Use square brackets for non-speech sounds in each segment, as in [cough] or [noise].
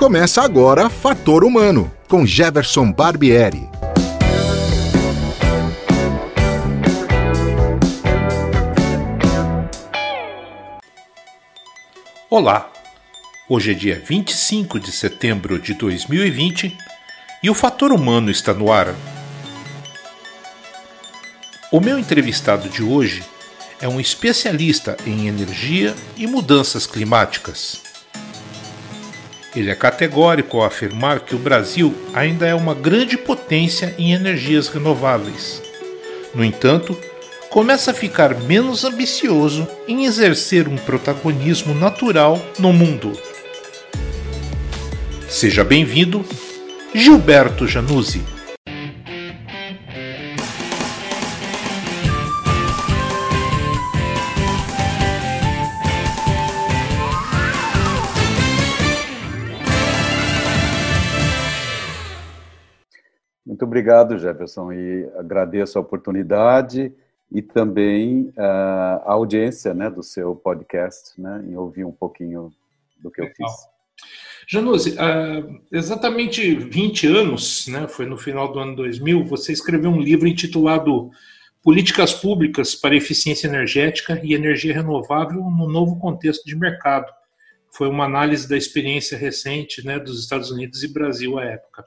Começa agora Fator Humano, com Jefferson Barbieri. Olá, hoje é dia 25 de setembro de 2020 e o Fator Humano está no ar. O meu entrevistado de hoje é um especialista em energia e mudanças climáticas. Ele é categórico ao afirmar que o Brasil ainda é uma grande potência em energias renováveis. No entanto, começa a ficar menos ambicioso em exercer um protagonismo natural no mundo. Seja bem-vindo, Gilberto Januzzi. Obrigado, Jefferson, e agradeço a oportunidade e também uh, a audiência né, do seu podcast, né, em ouvir um pouquinho do que eu fiz. Januse, uh, exatamente 20 anos, né, foi no final do ano 2000, você escreveu um livro intitulado Políticas Públicas para Eficiência Energética e Energia Renovável no Novo Contexto de Mercado. Foi uma análise da experiência recente né, dos Estados Unidos e Brasil à época.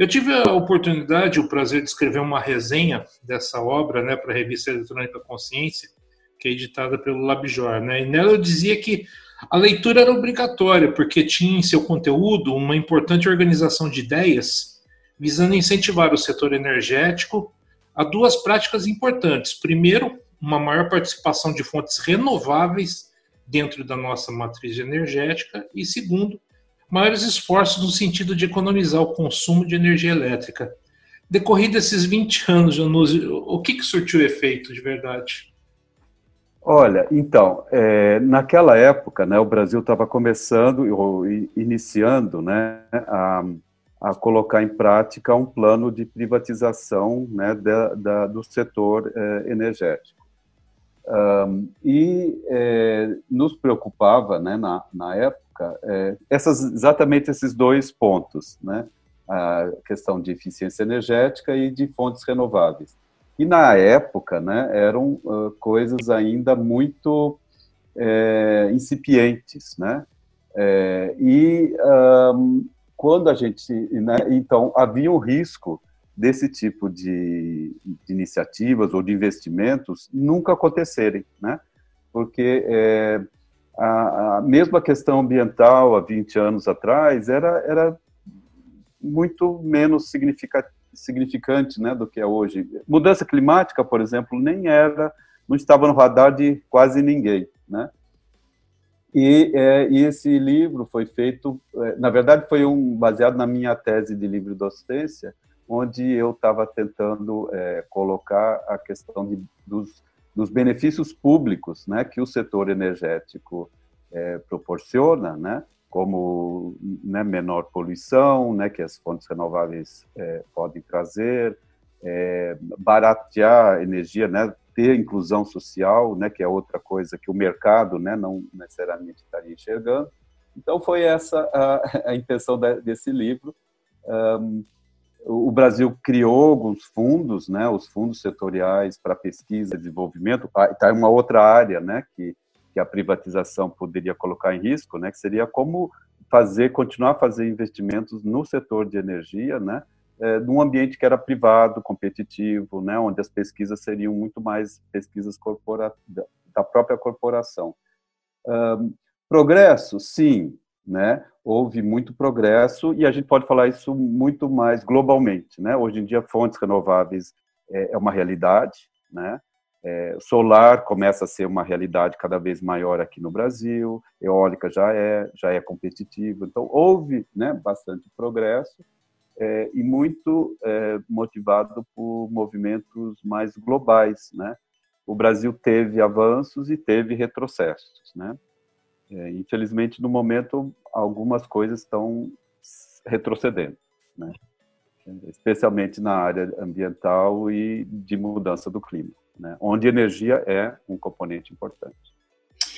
Eu tive a oportunidade, o prazer de escrever uma resenha dessa obra né, para a revista Eletrônica Consciência, que é editada pelo Labjor. Né, e nela eu dizia que a leitura era obrigatória, porque tinha em seu conteúdo uma importante organização de ideias visando incentivar o setor energético a duas práticas importantes. Primeiro, uma maior participação de fontes renováveis dentro da nossa matriz energética, e segundo, maiores esforços no sentido de economizar o consumo de energia elétrica. Decorrido esses 20 anos, Januzzi, o que, que surtiu efeito de verdade? Olha, então, é, naquela época, né, o Brasil estava começando, ou iniciando, né, a, a, colocar em prática um plano de privatização né, da, da, do setor é, energético. Um, e é, nos preocupava, né, na, na época, é, essas, exatamente esses dois pontos, né? a questão de eficiência energética e de fontes renováveis. E na época, né, eram uh, coisas ainda muito é, incipientes, né? É, e um, quando a gente, né, então havia um risco desse tipo de, de, iniciativas ou de investimentos nunca acontecerem, né? Porque é, a, a mesma questão ambiental há 20 anos atrás era, era muito menos significante né, do que é hoje. Mudança climática, por exemplo, nem era, não estava no radar de quase ninguém. Né? E, é, e esse livro foi feito, é, na verdade, foi um baseado na minha tese de livre docência, onde eu estava tentando é, colocar a questão de, dos dos benefícios públicos né, que o setor energético é, proporciona, né, como né, menor poluição, né, que as fontes renováveis é, podem trazer, é, baratear energia, né, ter inclusão social, né, que é outra coisa que o mercado né, não necessariamente estaria enxergando. Então, foi essa a, [laughs] a intenção desse livro. Um, o Brasil criou alguns fundos, né, os fundos setoriais para pesquisa e desenvolvimento. Está ah, uma outra área, né, que, que a privatização poderia colocar em risco, né, que seria como fazer, continuar a fazer investimentos no setor de energia, né, é, num ambiente que era privado, competitivo, né, onde as pesquisas seriam muito mais pesquisas corpora, da própria corporação. Um, progresso, sim, né? Houve muito progresso e a gente pode falar isso muito mais globalmente, né? Hoje em dia, fontes renováveis é, é uma realidade, né? É, solar começa a ser uma realidade cada vez maior aqui no Brasil, eólica já é, já é competitivo. Então, houve né, bastante progresso é, e muito é, motivado por movimentos mais globais. Né? O Brasil teve avanços e teve retrocessos. Né? É, infelizmente, no momento, algumas coisas estão retrocedendo, né? especialmente na área ambiental e de mudança do clima, né? onde energia é um componente importante,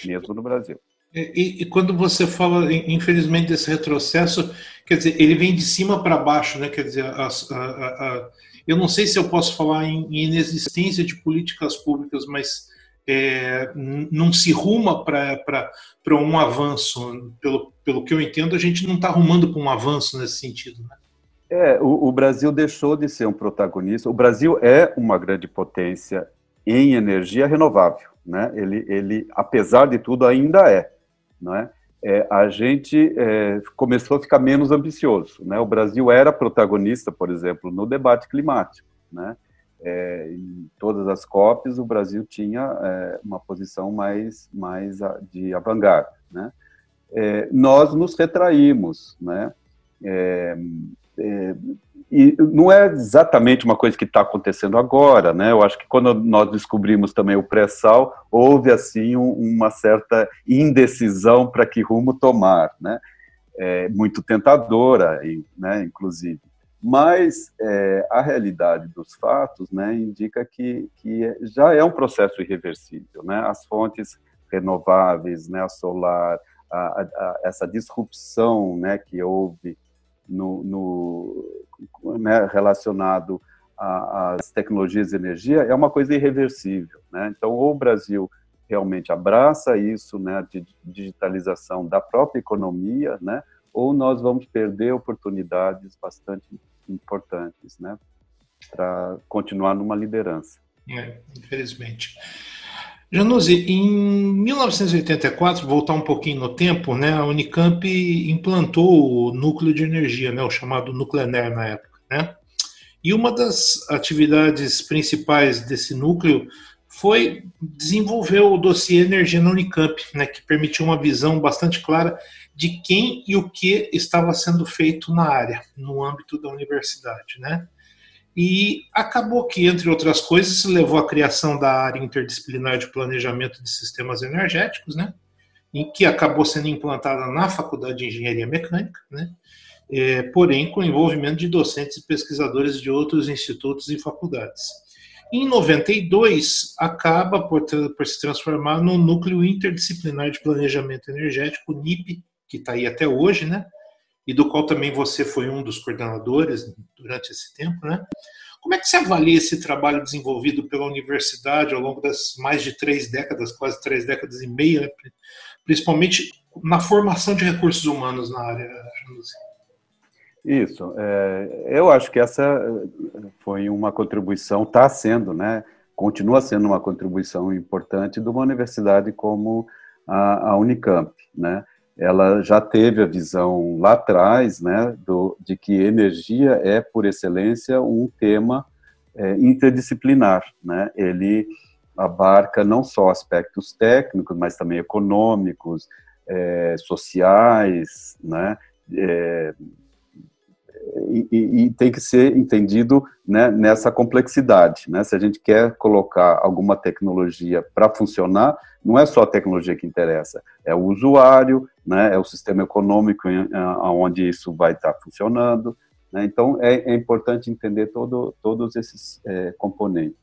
mesmo no Brasil. E, e, quando você fala, infelizmente, desse retrocesso, quer dizer, ele vem de cima para baixo, né? Quer dizer, a, a, a, eu não sei se eu posso falar em, em inexistência de políticas públicas, mas é, não se ruma para um avanço. Pelo, pelo que eu entendo, a gente não está rumando para um avanço nesse sentido. Né? É, o, o Brasil deixou de ser um protagonista. O Brasil é uma grande potência em energia renovável, né? Ele, ele, apesar de tudo, ainda é né? É, a gente é, começou a ficar menos ambicioso. Né? O Brasil era protagonista, por exemplo, no debate climático. Né? É, em todas as COPs, o Brasil tinha é, uma posição mais, mais de avant-garde. Né? É, nós nos retraímos. Né? É, e não é exatamente uma coisa que está acontecendo agora, né? Eu acho que quando nós descobrimos também o pré-sal, houve assim um, uma certa indecisão para que rumo tomar, né? É, muito tentadora, né? Inclusive, mas é, a realidade dos fatos, né? Indica que, que já é um processo irreversível, né? As fontes renováveis, né? A solar, a, a, essa disrupção, né? Que houve no, no né, relacionado às tecnologias de energia é uma coisa irreversível. Né? Então, ou o Brasil realmente abraça isso, né, a digitalização da própria economia, né, ou nós vamos perder oportunidades bastante importantes, né, para continuar numa liderança. É, infelizmente. Januzzi, em 1984, voltar um pouquinho no tempo, né, a Unicamp implantou o núcleo de energia, né, o chamado Nuclener na época. Né? E uma das atividades principais desse núcleo foi desenvolver o dossiê Energia na Unicamp, né, que permitiu uma visão bastante clara de quem e o que estava sendo feito na área, no âmbito da universidade. Né? E acabou que, entre outras coisas, se levou à criação da área interdisciplinar de planejamento de sistemas energéticos, né? em que acabou sendo implantada na Faculdade de Engenharia Mecânica, né? É, porém com envolvimento de docentes e pesquisadores de outros institutos e faculdades. Em 92, acaba por, por se transformar no Núcleo Interdisciplinar de Planejamento Energético, NIP, que está aí até hoje, né? e do qual também você foi um dos coordenadores durante esse tempo, né? Como é que você avalia esse trabalho desenvolvido pela universidade ao longo das mais de três décadas, quase três décadas e meia, né? principalmente na formação de recursos humanos na área, Isso, é, eu acho que essa foi uma contribuição, está sendo, né? Continua sendo uma contribuição importante de uma universidade como a, a Unicamp, né? ela já teve a visão lá atrás, né, do, de que energia é, por excelência, um tema é, interdisciplinar, né, ele abarca não só aspectos técnicos, mas também econômicos, é, sociais, né, e, e, tem que ser entendido né, nessa complexidade. Né? Se a gente quer colocar alguma tecnologia para funcionar, não é só a tecnologia que interessa, é o usuário, né, é o sistema econômico onde isso vai estar funcionando. Né? Então, é, é, importante entender todo, todos esses é, componentes.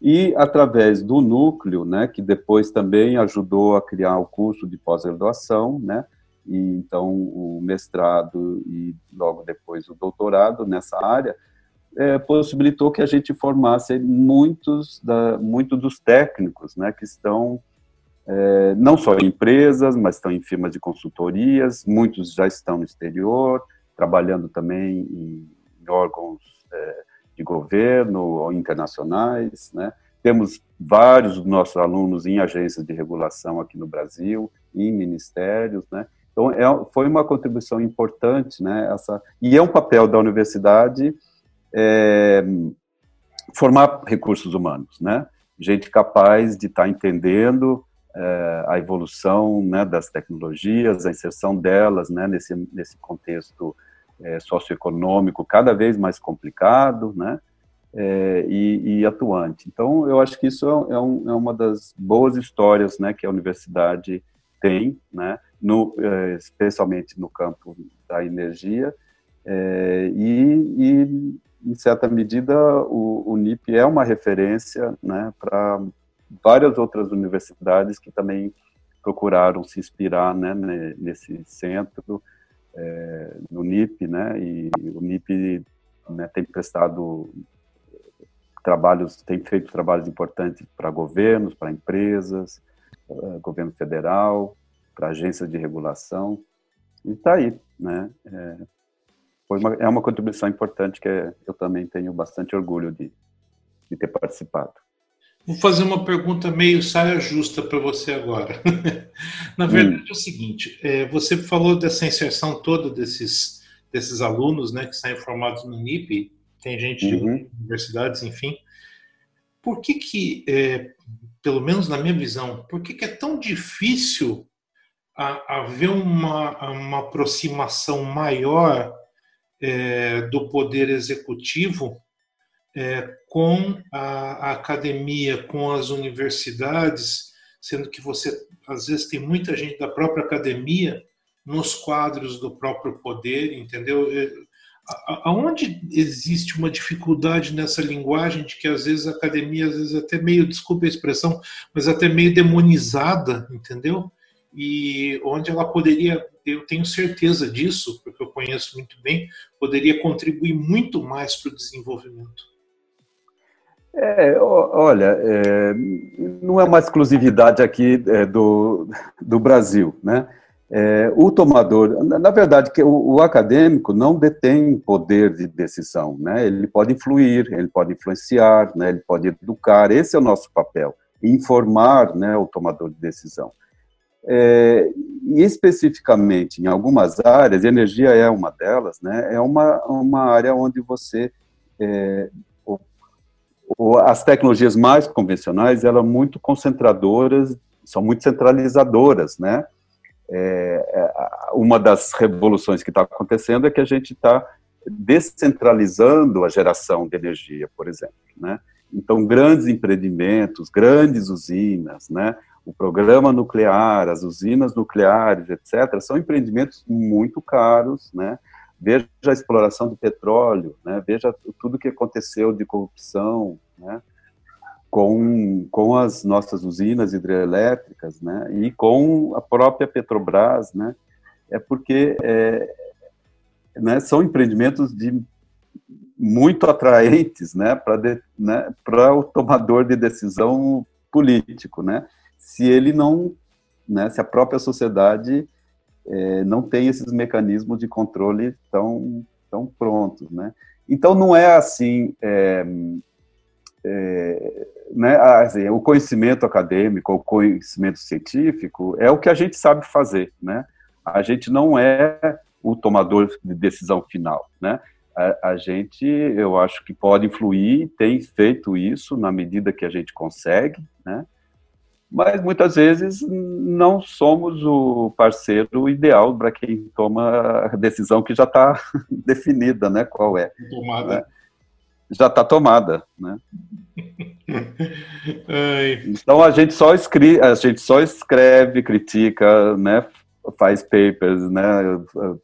E através do núcleo, né, que depois também ajudou a criar o curso de pós-graduação, né, e então o mestrado e logo depois o doutorado nessa área, é, possibilitou que a gente formasse muitos, da, muitos dos técnicos né, que estão é, não só em empresas, mas estão em firmas de consultorias, muitos já estão no exterior, trabalhando também em, em órgãos é, de governo ou internacionais, né? Temos vários dos nossos alunos em agências de regulação aqui no Brasil, em ministérios, né? Então, é, foi uma contribuição importante, né? Essa, e é um papel da universidade é, formar recursos humanos, né? Gente capaz de estar tá entendendo é, a evolução né, das tecnologias, a inserção delas né, nesse, nesse contexto é, socioeconômico cada vez mais complicado né, é, e, e, atuante. Então, eu acho que isso é, é, um, é, uma das boas histórias né, que a universidade tem, né, no, é, especialmente no campo da energia, é, e, e, em certa medida, o, o NIP é uma referência né, para várias outras universidades que também procuraram se inspirar né, nesse centro, é, no NIP, né, e o NIP né, tem prestado trabalhos, tem feito trabalhos importantes para governos, para empresas, uh, governo federal, para agências de regulação, e está aí, né? É, foi uma, é uma contribuição importante que eu também tenho bastante orgulho de, de ter participado. Vou fazer uma pergunta meio saia justa para você agora. [laughs] Na verdade, hum. é o seguinte: é, você falou dessa inserção toda desses, desses alunos né, que saem formados no NIP, tem gente uhum. de universidades, enfim. Por que, que é, pelo menos na minha visão, por que, que é tão difícil haver uma, uma aproximação maior é, do poder executivo é, com a, a, academia, com as universidades, sendo que você às vezes tem muita gente da própria academia nos quadros do próprio poder, entendeu? É, aonde existe uma dificuldade nessa linguagem de que às vezes a academia, às vezes até meio, desculpe a expressão, mas até meio demonizada, entendeu? E onde ela poderia eu tenho certeza disso, porque eu conheço muito bem, poderia contribuir muito mais para o desenvolvimento. É, olha, é, não é uma exclusividade aqui é, do, do Brasil, né? É, o tomador, na verdade, que o, o, acadêmico não detém poder de decisão, né? Ele pode influir, ele pode influenciar, né? Ele pode educar. Esse é o nosso papel, informar, né, o tomador de decisão. É, e especificamente em algumas áreas, energia é uma delas, né? É uma, uma área onde você é, as tecnologias mais convencionais elas são muito concentradoras, são muito centralizadoras, né? É, é uma das revoluções que está acontecendo é que a gente está descentralizando a geração de energia, por exemplo, né? Então, grandes empreendimentos, grandes usinas, né? O programa nuclear, as usinas nucleares, etc., são empreendimentos muito caros, né? Veja a exploração do petróleo, né? veja tudo que aconteceu de corrupção, né? com, com as nossas usinas hidrelétricas, né? E com a própria Petrobras, né? É porque é, né, são empreendimentos de muito atraentes, né, para né, o tomador de decisão político, né? Se ele não, né, se a própria sociedade é, não tem esses mecanismos de controle tão, tão prontos, né? Então não é assim, é, é, né, assim, o conhecimento acadêmico, o conhecimento científico é o que a gente sabe fazer, né? A gente não é o tomador de decisão final, né? A, a gente, eu acho que pode influir, tem feito isso na medida que a gente consegue, né? Mas muitas vezes não somos o parceiro ideal para quem toma a decisão que já está [laughs] definida, né? Qual é? Tomada. Né? Já está tomada, né? [laughs] então a gente só escreve, a gente só escreve, critica, né? Faz papers, né?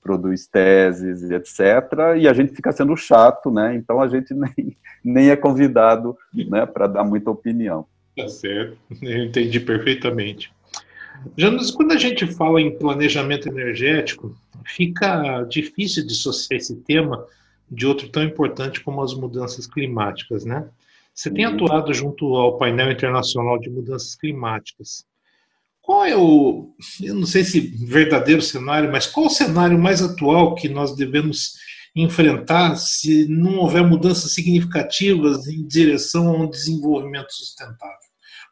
Produz teses, etc. E a gente fica sendo chato, né? Então a gente [laughs] nem, nem é convidado, né? Para dar muita opinião. Tá certo, eu entendi perfeitamente. Janus, quando a gente fala em planejamento energético, fica difícil dissociar esse tema de outro tão importante como as mudanças climáticas, né? Você tem uhum. atuado junto ao painel internacional de mudanças climáticas. Qual é o, eu não sei se verdadeiro cenário, mas qual o cenário mais atual que nós devemos enfrentar se não houver mudanças significativas em direção a um desenvolvimento sustentável?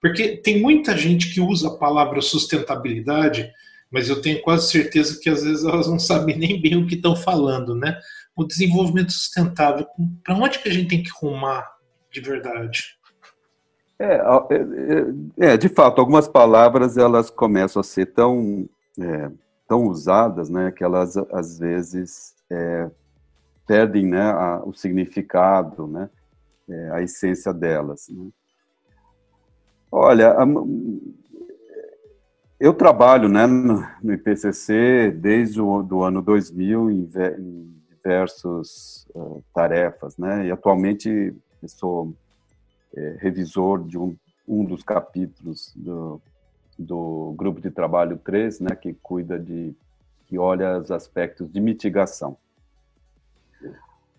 Porque tem muita gente que usa a palavra sustentabilidade, mas eu tenho quase certeza que às vezes elas não sabem nem bem o que estão falando, né? O desenvolvimento sustentável, para onde que a gente tem que rumar de verdade? É, é, é, de fato, algumas palavras elas começam a ser tão, é, tão usadas, né, que elas às vezes é, perdem, né, a, o significado, né, é, a essência delas. Né? Olha, eu trabalho né, no IPCC desde o do ano 2000 em, diversas uh, tarefas, né? E atualmente sou é, revisor de um, um dos capítulos do, do grupo de trabalho 3, né, que cuida de, que olha os aspectos de mitigação.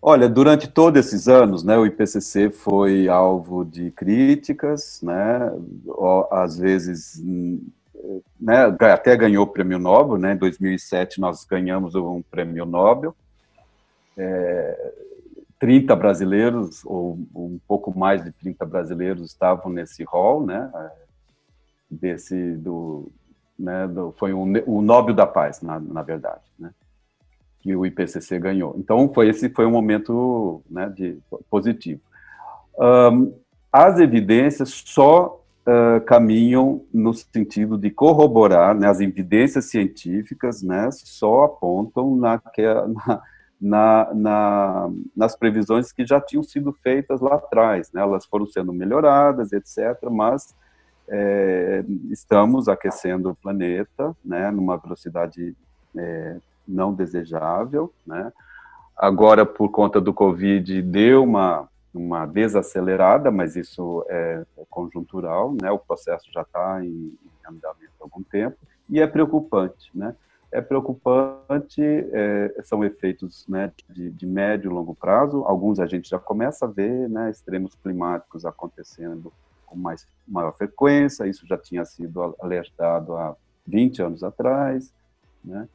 Olha, durante todos esses anos, né, o IPCC foi alvo de críticas, né, às vezes, né, até ganhou o prêmio Nobel, né, em 2007 nós ganhamos um prêmio Nobel, é, 30 brasileiros, ou um pouco mais de 30 brasileiros estavam nesse hall, né, desse, do, né, do, foi um, o Nobel da Paz, na, na verdade, né que o IPCC ganhou. Então, foi esse foi um momento né, de, positivo. Um, as evidências só uh, caminham no sentido de corroborar, né, as evidências científicas né, só apontam na, na, na, nas previsões que já tinham sido feitas lá atrás. Né, elas foram sendo melhoradas, etc., mas é, estamos aquecendo o planeta né, numa velocidade é, não desejável, né? Agora, por conta do Covid, deu uma, uma desacelerada, mas isso é, é conjuntural, né? O processo já está em, em, andamento há algum tempo e é preocupante, né? É preocupante, é, são efeitos né, de, de médio e longo prazo. Alguns a gente já começa a ver, né? Extremos climáticos acontecendo com mais maior frequência. Isso já tinha sido alertado há 20 anos atrás, né?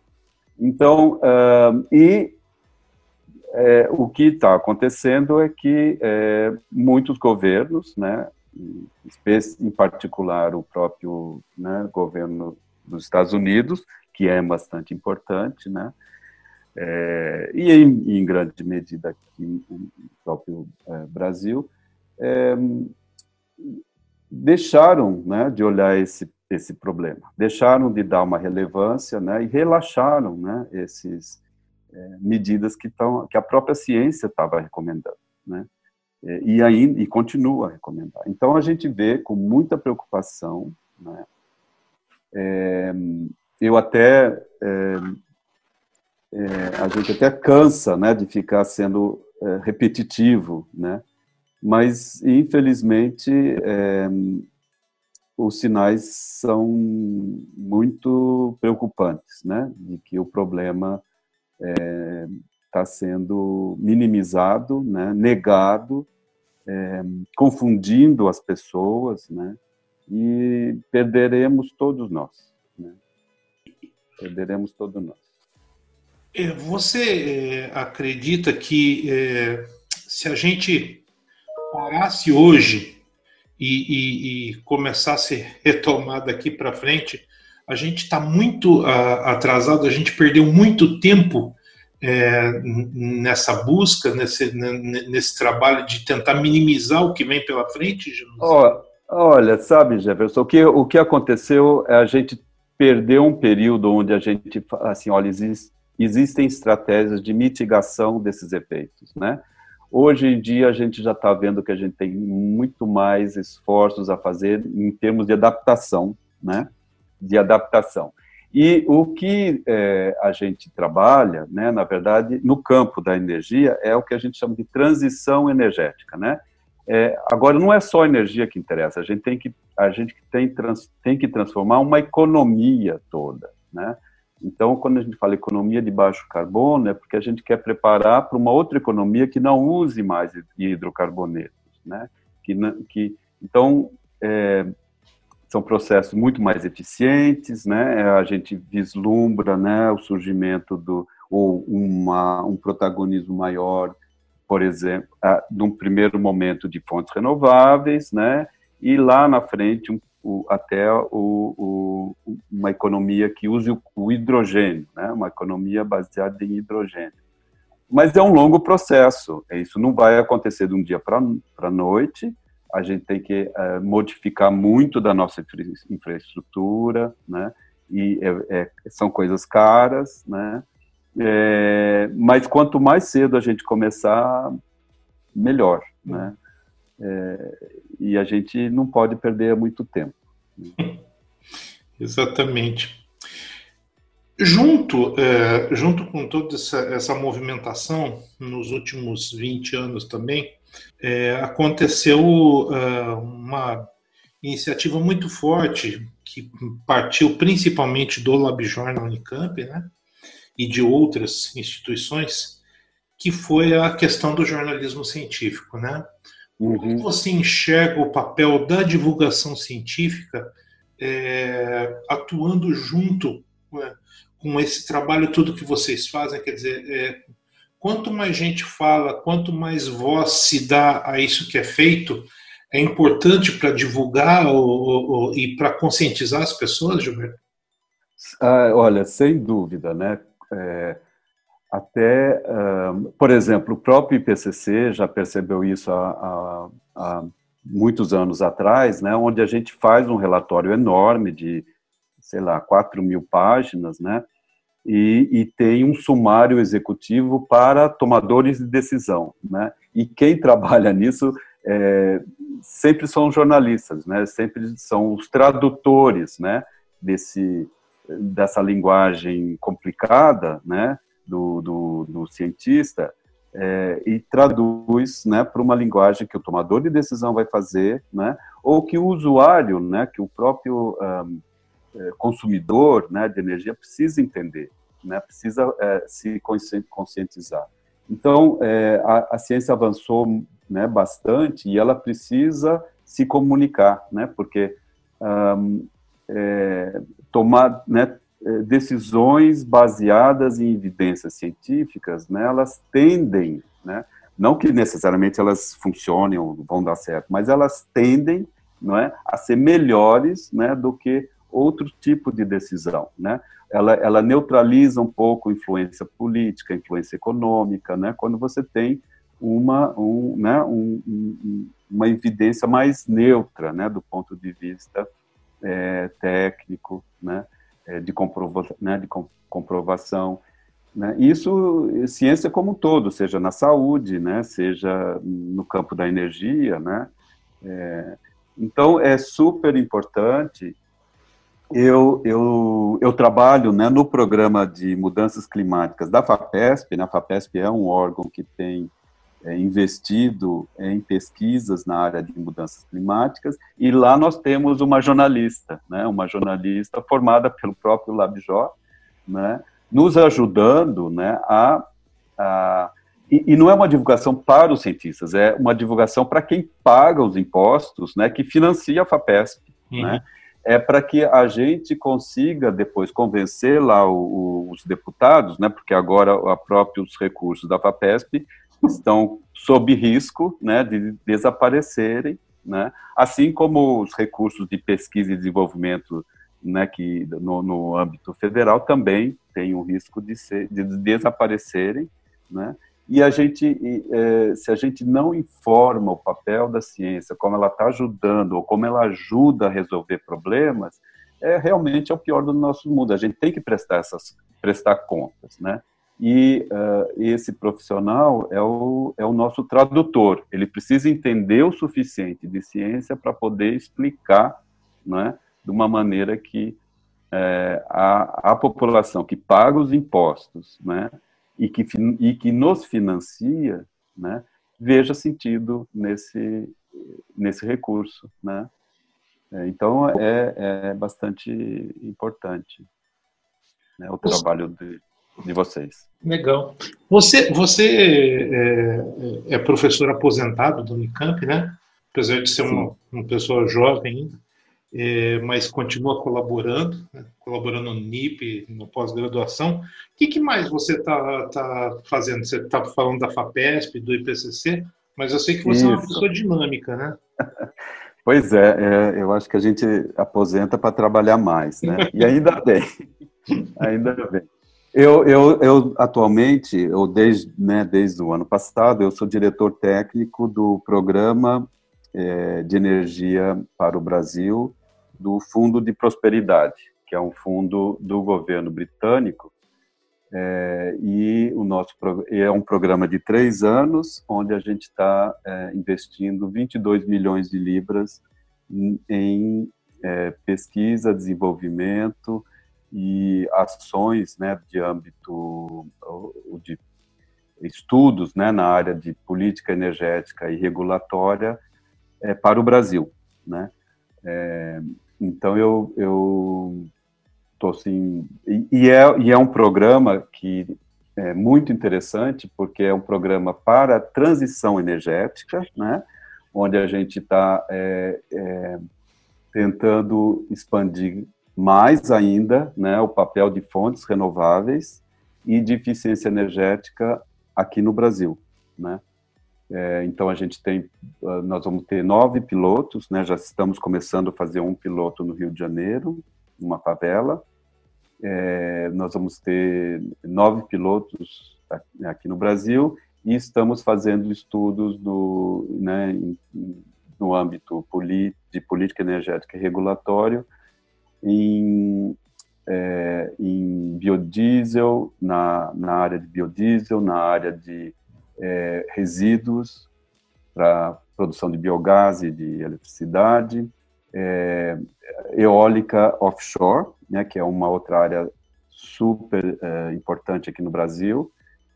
Então, uh, e é, o que está acontecendo é que é, muitos governos, né, em particular o próprio né, governo dos Estados Unidos, que é bastante importante, né, é, e em, em, grande medida aqui o próprio é, Brasil, é, deixaram né, de olhar esse esse problema. Deixaram de dar uma relevância, né, e relaxaram, né, esses é, medidas que estão que a própria ciência estava recomendando, né, e ainda e continua a recomendar. Então a gente vê com muita preocupação, né, é, eu até é, a gente até cansa, né, de ficar sendo repetitivo, né, mas infelizmente os sinais são muito preocupantes, né, de que o problema está é, sendo minimizado, né, negado, é, confundindo as pessoas, né, e perderemos todos nós, né, perderemos todos nós. É, você é, acredita que é, se a gente parasse hoje e, e, e começar a ser [laughs] retomada daqui para frente, a gente está muito atrasado, a gente perdeu muito tempo é, nessa busca, nesse, nesse trabalho de tentar minimizar o que vem pela frente, oh, Olha, sabe, Jefferson, o que, o que aconteceu é a gente perdeu um período onde a gente, assim, olha, existe, existem estratégias de mitigação desses efeitos, né? Hoje em dia a gente já está vendo que a gente tem muito mais esforços a fazer em termos de adaptação, né? De adaptação. E o que é, a gente trabalha, né, na verdade, no campo da energia, é o que a gente chama de transição energética, né? É, agora, não é só a energia que interessa, a gente tem que, a gente tem, trans, tem que transformar uma economia toda, né? Então, quando a gente fala economia de baixo carbono, é porque a gente quer preparar para uma outra economia que não use mais hidrocarbonetos, né? Que, que então é, são processos muito mais eficientes, né? A gente vislumbra, né, o surgimento do ou uma, um protagonismo maior, por exemplo, a, num primeiro momento de fontes renováveis, né? E lá na frente um o, até o, o, uma economia que use o, hidrogênio, né? uma economia baseada em hidrogênio. Mas é um longo processo, isso não vai acontecer de um dia para a noite, a gente tem que é, modificar muito da nossa infraestrutura, né? e é, é, são coisas caras, né? É, mas quanto mais cedo a gente começar, melhor, né? É, e a gente não pode perder muito tempo. [laughs] Exatamente. Junto, é, junto com toda essa, essa, movimentação, nos últimos 20 anos também, é, aconteceu é, uma iniciativa muito forte que partiu principalmente do LabJOR na Unicamp, né? E de outras instituições, que foi a questão do jornalismo científico, né? Uhum. Como você enxerga o papel da divulgação científica é, atuando junto né, com esse trabalho tudo que vocês fazem? Quer dizer, é, quanto mais gente fala, quanto mais voz se dá a isso que é feito, é importante para divulgar ou, ou, e para conscientizar as pessoas, Gilberto? Ah, olha, sem dúvida, né? É, até, por exemplo, o próprio IPCC já percebeu isso há, há, há, muitos anos atrás, né? Onde a gente faz um relatório enorme de, sei lá, 4 mil páginas, né? E, e, tem um sumário executivo para tomadores de decisão, né? E quem [laughs] trabalha nisso é, sempre são jornalistas, né? Sempre são os tradutores, né? Desse dessa linguagem complicada, né? Do, do, do cientista é, e traduz, né? Para uma linguagem que o tomador de decisão vai fazer, né? Ou que o usuário, né? Que o próprio um, é, consumidor, né? De energia precisa entender, né? Precisa é, se conscientizar. Então, é, a, a ciência avançou né, bastante e ela precisa se comunicar, né, porque um, é, tomar né, decisões baseadas em evidências científicas, né, elas tendem, né, não que necessariamente elas funcionem ou vão dar certo, mas elas tendem, não é, a ser melhores, né, do que outro tipo de decisão, né? Ela, ela neutraliza um pouco influência política, influência econômica, né? Quando você tem uma, um, né, um, um, uma evidência mais neutra, né, do ponto de vista é, técnico, né, de, comprova né, de comprovação. Né? Isso, ciência como um todo, seja na saúde, né, seja no campo da energia. Né? É, então, é super importante. Eu, eu, eu trabalho né, no programa de mudanças climáticas da FAPESP. Né? A FAPESP é um órgão que tem é, investido em pesquisas na área de mudanças climáticas, e lá nós temos uma jornalista, né, uma jornalista formada pelo próprio LabJOR, né, nos ajudando né, a, a e, e, não é uma divulgação para os cientistas, é uma divulgação para quem paga os impostos, né, que financia a FAPESP, uhum. né, é para que a gente consiga depois convencer lá o, o, os deputados, né, porque agora a próprios recursos da FAPESP estão sob risco né, de desaparecerem, né, assim como os recursos de pesquisa e desenvolvimento né, que no, no âmbito federal também tem o risco de, ser, de desaparecerem, né, e a gente, é, se a gente não informa o papel da ciência, como ela está ajudando ou como ela ajuda a resolver problemas, é realmente é o pior do nosso mundo. A gente tem que prestar essas prestar contas, né? E uh, esse profissional é o, é o nosso tradutor. Ele precisa entender o suficiente de ciência para poder explicar né, de uma maneira que é, a, a população que paga os impostos né, e, que, e que nos financia né, veja sentido nesse, nesse recurso. Né? É, então, é, é bastante importante né, o trabalho de de vocês. Legal. Você, você é, é professor aposentado do Unicamp, né? Apesar de ser uma, uma pessoa jovem ainda, é, mas continua colaborando, né? colaborando no NIP, no pós-graduação. O que, que, mais você está tá fazendo? Você está falando da FAPESP, do IPCC, mas eu sei que você Isso. é uma pessoa dinâmica, né? [laughs] Pois é, é, eu acho que a gente aposenta para trabalhar mais, né? E ainda bem, [laughs] ainda bem. Eu, eu, eu atualmente, eu desde, né, desde o ano passado, eu sou diretor técnico do programa é, de energia para o Brasil do Fundo de Prosperidade, que é um fundo do governo britânico. É, e o nosso é um programa de três anos, onde a gente está é, investindo 22 milhões de libras em, em é, pesquisa, desenvolvimento, e ações né, de âmbito de estudos né, na área de política energética e regulatória é, para o Brasil. Né? É, então eu tô assim e, e, é e é um programa que é muito interessante porque é um programa para transição energética, né? Onde a gente está é, é, tentando expandir mais ainda, né, o papel de fontes renováveis e de eficiência energética aqui no Brasil, né? É, então a gente tem, ah, nós vamos ter nove pilotos, né? Já estamos começando a fazer um piloto no Rio de Janeiro, uma favela. É, nós vamos ter nove pilotos aqui no Brasil e estamos fazendo estudos do, né, no âmbito de política energética e regulatório em, é, em biodiesel, na, na área de biodiesel, na área de é, resíduos para produção de biogás e de eletricidade, é, eólica offshore, né, que é uma outra área super é, importante aqui no Brasil.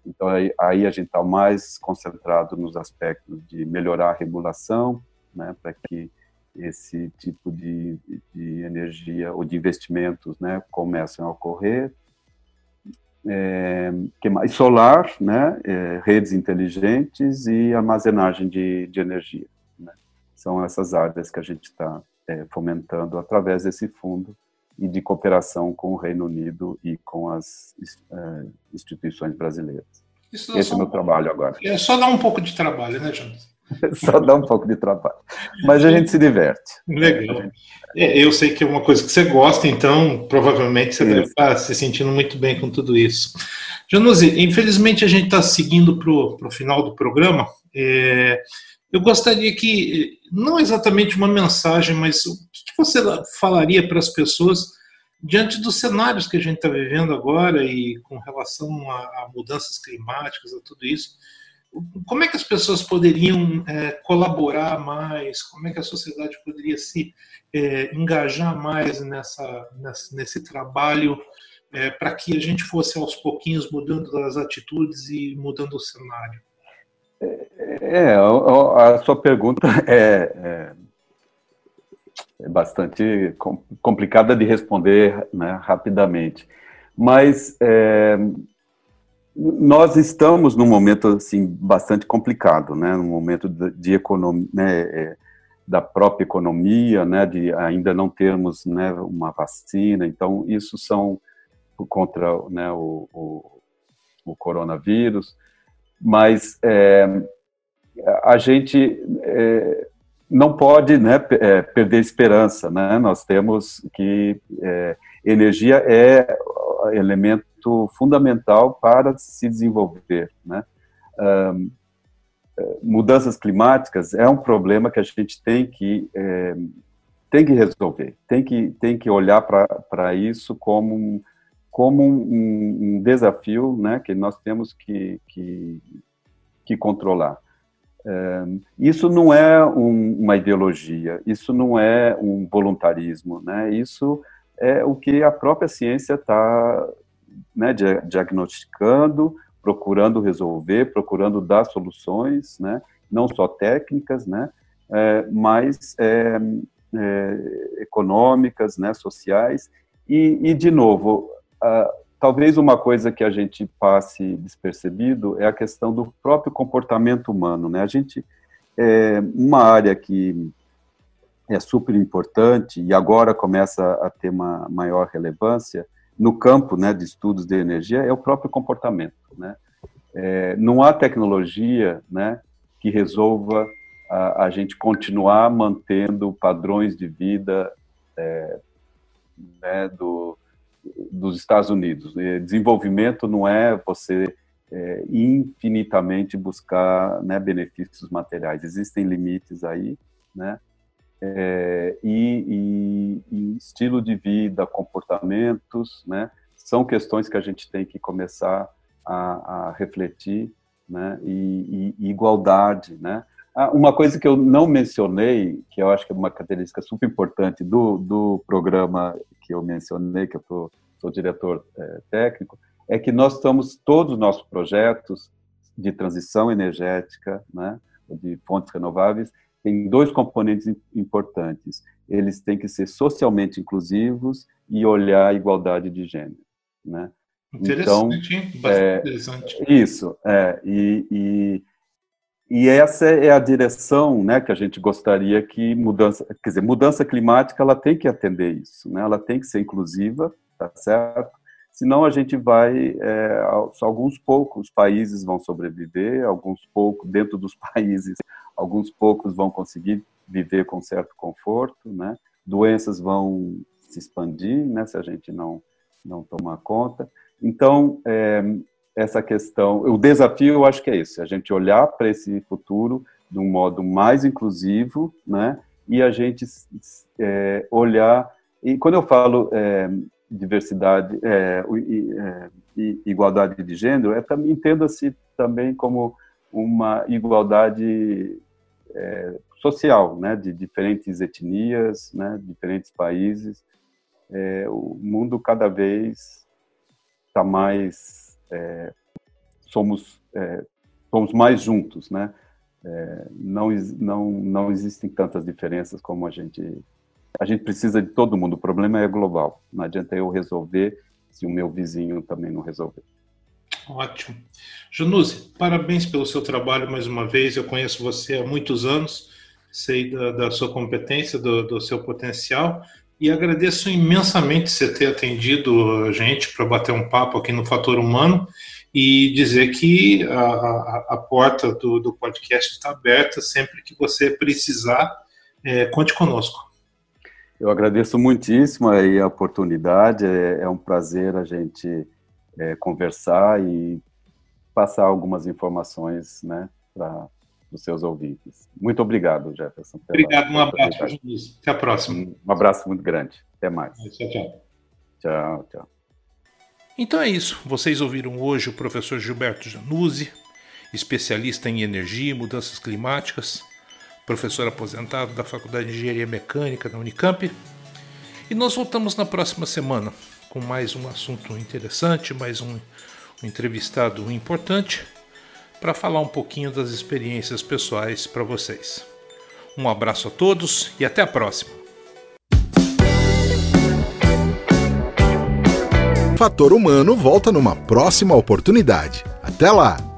Então, aí, aí a gente está mais concentrado nos aspectos de melhorar a regulação, né, para que esse tipo de, de energia ou de investimentos né, comecem a ocorrer é, que mais solar, né, é, redes inteligentes e armazenagem de, de energia. Né? São essas áreas que a gente está é, fomentando através desse fundo e de cooperação com o Reino Unido e com as é, instituições brasileiras. Esse é o meu trabalho agora. É só dar um pouco de trabalho, né, Jonas? [laughs] Só dá um pouco de trabalho. Mas a gente se diverte. Legal. É, eu sei que é uma coisa que você gosta, então provavelmente você isso. deve estar se sentindo muito bem com tudo isso. Januzzi, infelizmente a gente está seguindo para o final do programa. É, eu gostaria que, não exatamente uma mensagem, mas o que você falaria para as pessoas diante dos cenários que a gente está vivendo agora e com relação a, a mudanças climáticas, a tudo isso? Como é que as pessoas poderiam é, colaborar mais? Como é que a sociedade poderia se é, engajar mais nessa, nessa nesse trabalho é, para que a gente fosse aos pouquinhos mudando as atitudes e mudando o cenário? É, a, sua pergunta [laughs] é, é, é bastante complicada de responder né, rapidamente, mas é, nós estamos num momento assim bastante complicado, né? Num momento de, economia, né? É, da própria economia, né? De ainda não termos, né? Uma vacina. Então isso são contra, né? O, o, o coronavírus, mas é, a gente é, não pode, né? É, perder esperança, né? Nós temos que é, energia é elemento fundamental para se desenvolver. Né? Um, mudanças climáticas é um problema que a gente tem que é, tem que resolver, tem que tem que olhar para isso como um, como um, um, desafio, né, que nós temos que que, que controlar. isso não é um, uma ideologia, isso não é um voluntarismo, né? Isso é o que a própria ciência está né, diagnosticando, procurando resolver, procurando dar soluções, né, não só técnicas, né, é, mas é, é, econômicas, né, sociais, e, e de novo, talvez uma coisa que a gente passe despercebido é a questão do próprio comportamento humano, né, a gente, é uma área que é super importante e agora começa a ter uma maior relevância, no campo né, de estudos de energia é o próprio comportamento. Né? É, não há tecnologia né, que resolva a, a, gente continuar mantendo padrões de vida é, né, do, dos Estados Unidos. Desenvolvimento não é você é, infinitamente buscar né, benefícios materiais. Existem limites aí, né? É, e, e, e, estilo de vida, comportamentos, né, são questões que a gente tem que começar a, a refletir, né, e, e, igualdade, né. Ah, uma coisa que eu não mencionei, que eu acho que é uma característica super importante do, do programa que eu mencionei, que eu tô, sou diretor é, técnico, é que nós estamos, todos os nossos projetos de transição energética, né, de fontes renováveis, tem dois componentes importantes, eles têm que ser socialmente inclusivos e olhar a igualdade de gênero, né? Interessante, então, bastante é, interessante. Isso, é, e, e, e, essa é a direção, né, que a gente gostaria que mudança, quer dizer, mudança climática, ela tem que atender isso, né, ela tem que ser inclusiva, tá certo? Senão a gente vai, é, alguns poucos países vão sobreviver, alguns poucos, dentro dos [laughs] países, alguns poucos vão conseguir viver com certo conforto, né? Doenças vão se expandir, né? Se a gente não não tomar conta. Então, é, essa questão, o desafio, eu acho que é esse, a gente olhar para esse futuro de um modo mais inclusivo, né? E a gente é, olhar e quando eu falo é, diversidade é, e, é, igualdade de gênero, é entenda-se também como uma igualdade é, social, né, de diferentes etnias, né, diferentes países. É, o mundo cada vez está mais é, somos é, somos mais juntos, né? É, não não não existem tantas diferenças como a gente a gente precisa de todo mundo. O problema é global. Não adianta eu resolver se o meu vizinho também não resolver. Ótimo. Januse, parabéns pelo seu trabalho mais uma vez. Eu conheço você há muitos anos, sei da, da sua competência, do, do, seu potencial e agradeço imensamente você ter atendido a gente para bater um papo aqui no Fator Humano e dizer que a, a, a porta do, do podcast está aberta sempre que você precisar, é, conte conosco. Eu agradeço muitíssimo aí a oportunidade, é, é um prazer a gente é, conversar e passar algumas informações né, para os seus ouvintes. Muito obrigado, Jefferson. Obrigado, um abraço. Até a próxima. Um abraço muito grande. Até mais. Tchau, tchau. Tchau, tchau. Então é isso. Vocês ouviram hoje o professor Gilberto Januzzi, especialista em energia e mudanças climáticas, professor aposentado da Faculdade de Engenharia Mecânica da Unicamp. E nós voltamos na próxima semana com mais um assunto interessante, mais um, um entrevistado importante para falar um pouquinho das experiências pessoais para vocês. Um abraço a todos e até a próxima. Fator Humano volta numa próxima oportunidade. Até lá!